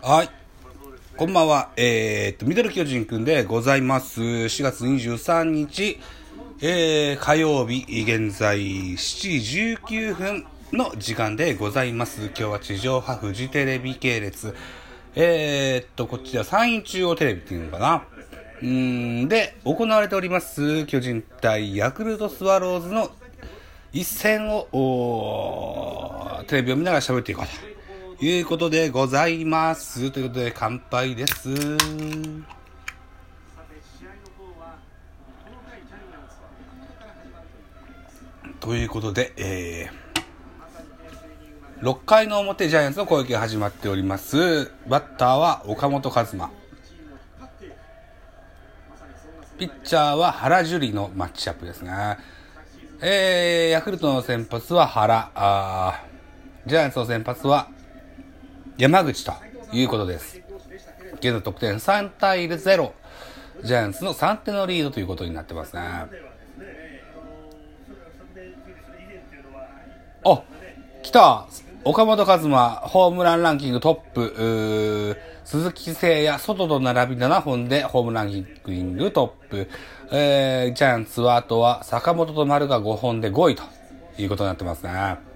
はい。こんばんは。えー、っと、ミドル巨人くんでございます。4月23日、えー、火曜日、現在7時19分の時間でございます。今日は地上波フジテレビ系列。えー、っと、こっちは山陰中央テレビっていうのかな。うん、で、行われております、巨人対ヤクルトスワローズの一戦を、テレビを見ながら喋っていこうということでございます。ということで乾杯です。ということで、えー、6回の表ジャイアンツの攻撃が始まっております。バッターは岡本和真。ピッチャーは原樹里のマッチアップですね。えー、ヤクルトの先発は原、あジャイアンツの先発は山口ということです。現在得点3対0。ジャイアンツの3点のリードということになってますね。あ、来た岡本和真、ホームランランキングトップ、鈴木誠也、外と並び7本でホームランキングトップ。えー、ジャイアンツはあとは坂本と丸が5本で5位ということになってますね。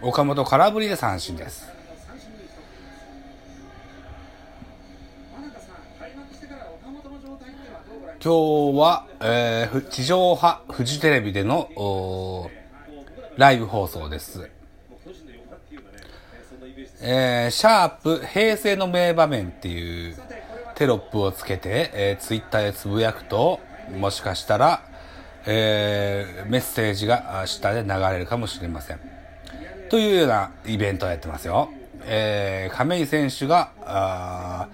岡本空振りで三振です。今日は、えー地上波フジテレビでのライブ放送です。えーシャープ平成の名場面っていうテロップをつけて、えーツイッターでつぶやくと、もしかしたら、えーメッセージが下で流れるかもしれません。というようなイベントをやってますよ。えー亀井選手が、あ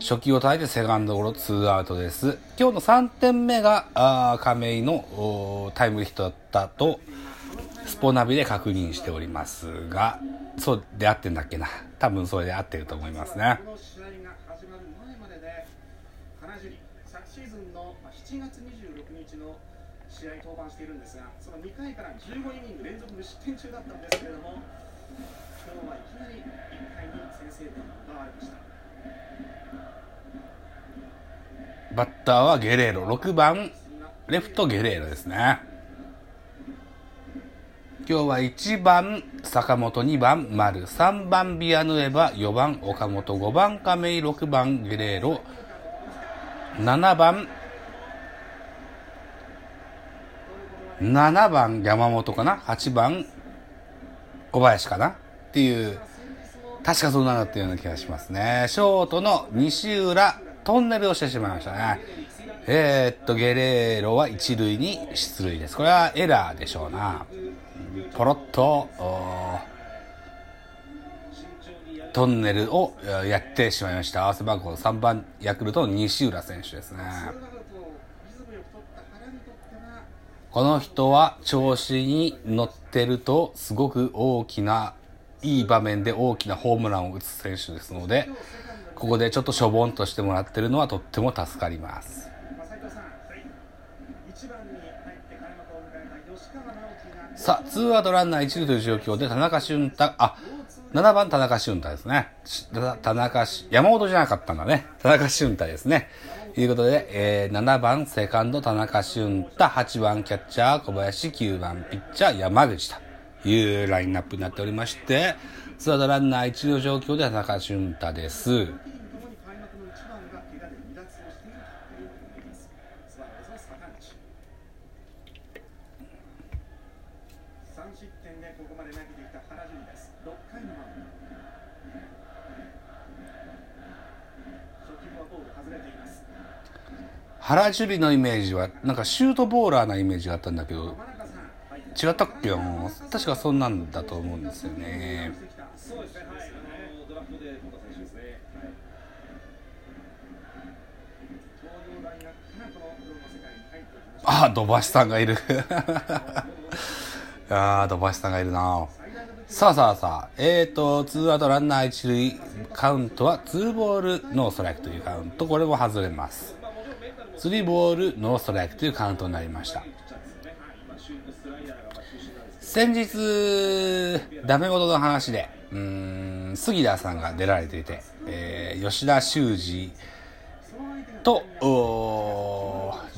初球を叩いてセカンドゴロツーアウトです。今日の3点目が、あ亀井のタイムリーヒットだったと、スポナビで確認しておりますが、そうで合ってんだっけな。多分それで合ってると思いますね。この試合が始まる前までで原樹里昨シーズンのまあ7月26日の試合登板しているんですがその2回から15イニング連続無失点中だったんですけれども今日はいきなり1回に先制点を奪われました。バッターはゲレーロ、6番、レフトゲレーロですね。今日は1番坂本、2番丸、3番ビアヌエバ、4番岡本、5番亀井、6番ゲレーロ、7番、7番山本かな ?8 番小林かな？っていう、確かそんなのっていうような気がしますね。ショートの西浦、トンネルをしてしまいましたね。えー、っと、ゲレーロは一塁に出塁です。これはエラーでしょうな。ポロッと、トンネルをやってしまいました。合わせ番号3番、ヤクルトの西浦選手ですね。この人は調子に乗ってるとすごく大きないい場面で大きなホームランを打つ選手ですのでここでちょっとしょぼんとしてもらってるのはとっても助かります。さあツーアウトランナー一塁という状況で田中俊太あ7番田中俊太ですね。田中山本じゃなかったんだね。田中俊太ですね。いうことで、えー7番セカンド田中俊太8番キャッチャー小林9番ピッチャー山口というラインナップになっておりましてツーアウトランナー一の状況で田中俊太です。ともに開幕の1番が怪我で離脱をしているということになりますスワローズの坂口3失点でここまで投げてきた原樹里です。6回のマウンド初球はボール外れています原樹里のイメージはなんかシュートボーラーなイメージがあったんだけど違ったっけ？な確かそんなんだと思うんですよね。ああ土橋さんがいる。あー土橋さんがいるな。さあさあさあえーとツーアウトランナー一塁カウントはツーボールノーストライクというカウント。これも外れます。スリーボールノーストライクというカウントになりました先日ダメ元の話でうん、杉田さんが出られていて、えー、吉田修二と、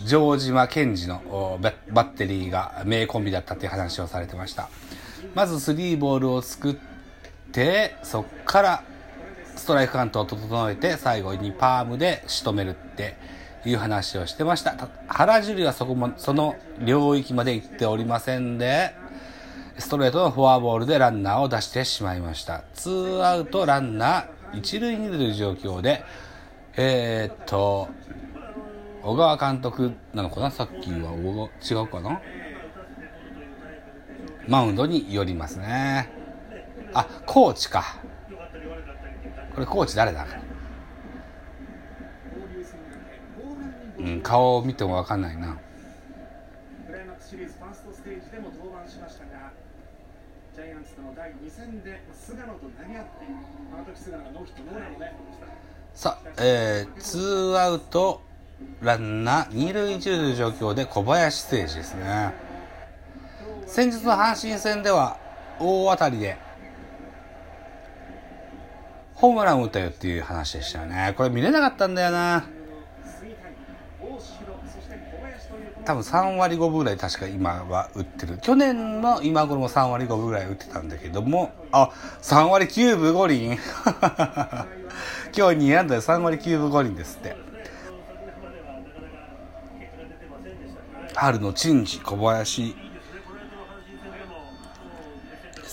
城島健二のバッテリーが名コンビだったっていう話をされてました。まずスリーボールを作って、そっからストライクカウントを整えて、最後にパームで仕留めるっていう話をしてました。原樹はそこも、その領域まで行っておりませんで、ストレートのフォアボールでランナーを出してしまいました。ツーアウトランナー一塁に出る状況で、えー、っと、小川監督なのかな？さっきは違うかな？マウンドに寄りますね。あ、コーチか。これコーチ誰だ？うん、顔を見てもわかんないな。クライマックスシリーズファーストステージでも登板しましたが、ジャイアンツとの第2戦で菅野と投げ合って、あの時菅野がノーヒットノーランをね。さあ、えー、ツーアウトランナー二塁一塁状況で小林誠司ですね。先日の阪神戦では大当たりでホームランを打ったよっていう話でしたよね。これ見れなかったんだよな。多分3割5分ぐらい確か今は打ってる。去年の今頃も3割5分ぐらい打ってたんだけども、あ、3割9分5厘 今日2安打で3割9分5厘ですって。春の珍事小林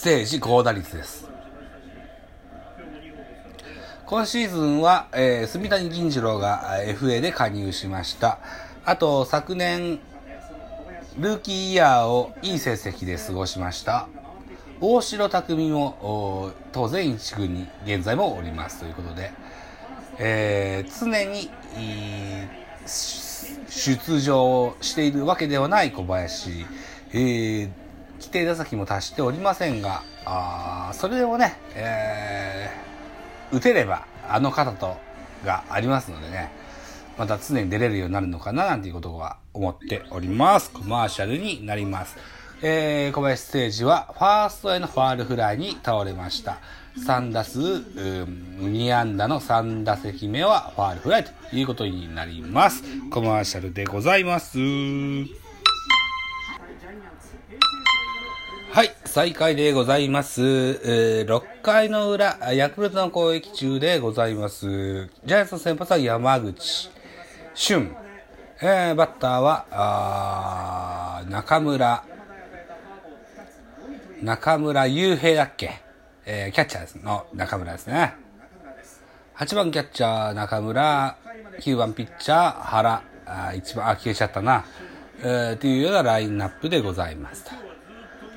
誠治高打率です。今シーズンは、えー、住谷銀次郎が FA で加入しました。あと、昨年、ルーキーイヤーをいい成績で過ごしました。大城匠も当然一軍に現在もおりますということで、えー、常に、出場しているわけではない小林、えー、規定打席も達しておりませんが、あそれでもね、えー、打てればあの方とがありますのでね、また常に出れるようになるのかななんていうことは思っております。コマーシャルになります。えー、小林ステージはファーストへのファールフライに倒れました。3打数、うん、2安打の3打席目はファールフライということになります。コマーシャルでございます。はい、再開でございます。えー、6回の裏、ヤクルトの攻撃中でございます。ジャイアンツの先発は山口。俊、えー、バッターは中村。中村雄平だっけ、えー、キャッチャーの中村ですね。8番キャッチャー中村。9番ピッチャー原。あ1番あ消えちゃったな、えー、というようなラインナップでございますと。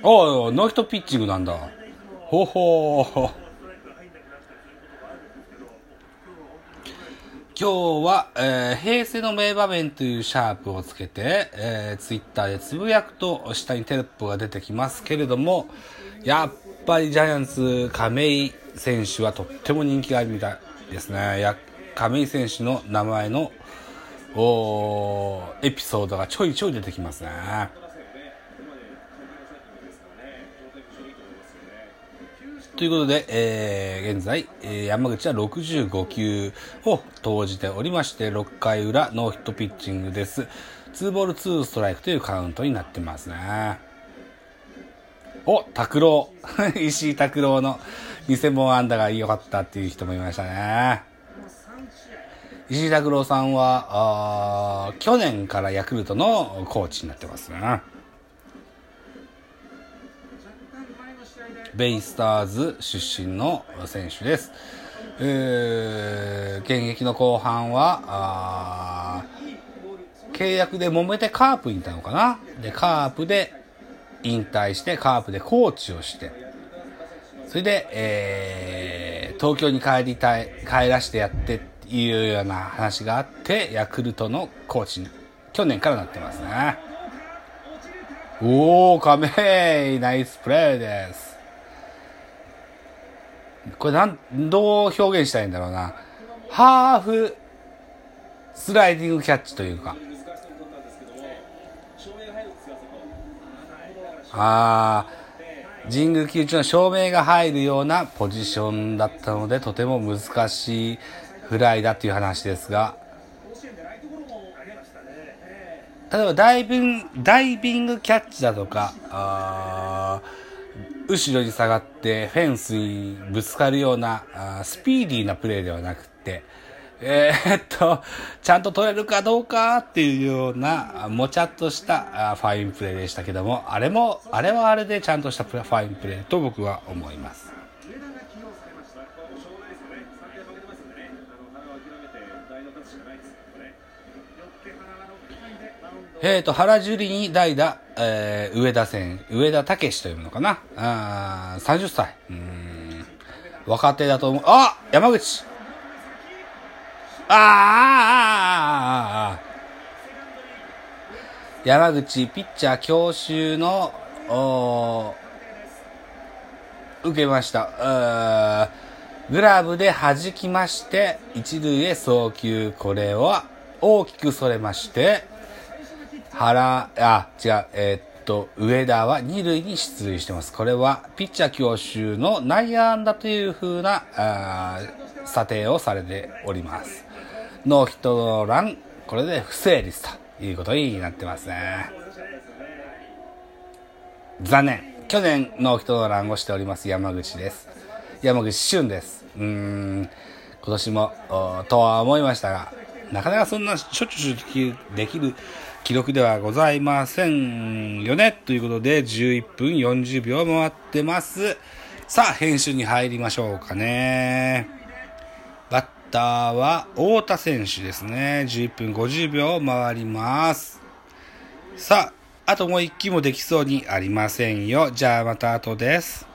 おおノーヒットピッチングなんだ。ほほー。今日は、えー、平成の名場面というシャープをつけて、えー、ツイッターでつぶやくと下にテロップが出てきますけれども、やっぱりジャイアンツ亀井選手はとっても人気があるみたいですね。や亀井選手の名前のエピソードがちょいちょい出てきますね。ということで、えー、現在、えー、山口は65球を投じておりまして、6回裏ノーヒットピッチングです。2ボール2ストライクというカウントになってますね。お、拓郎。石井拓郎の偽物安打が良かったっていう人もいましたね。石井拓郎さんは、あ去年からヤクルトのコーチになってますね。ベイスターズ出身の選手です。えー、現役の後半は、契約で揉めてカープにいたのかな？で、カープで引退して、カープでコーチをして、それで、えー、東京に帰りたい、帰らしてやってっていうような話があって、ヤクルトのコーチに、去年からなってますね。おー、亀井ナイスプレーです。これなん、どう表現したいんだろうな。ハーフスライディングキャッチというか。ああ神宮球場の照明が入るようなポジションだったので、とても難しいフライだという話ですが、例えばダイビング、ダイビングキャッチだとか、あ後ろに下がってフェンスにぶつかるようなスピーディーなプレーではなくて、えー、っと、ちゃんと取れるかどうかっていうような、もちゃっとしたファインプレーでしたけども、あれも、あれはあれでちゃんとしたファインプレーと僕は思います。えっ、ー、と、原樹里に代打、えー、上田戦、上田武史というのかな？あ30歳。うん。若手だと思う。あ山口あああああ山口、ピッチャー強襲の、受けました。グラブで弾きまして、一塁へ送球。これは大きくそれまして、原、あ、違う、えー、っと、上田は二塁に出塁してます。これは、ピッチャー強襲の内野安打という風な、あ査定をされております。ノーヒットノーラン、これで不成立ということになってますね。残念。去年ノーヒットノーランをしております山口です。山口俊です。うん、今年も、とは思いましたが、なかなかそんなしょっちゅうできる記録ではございませんよね。ということで、11分40秒回ってます。さあ、編集に入りましょうかね。バッターは、太田選手ですね。11分50秒回ります。さあ、あともう一機もできそうにありませんよ。じゃあまた後です。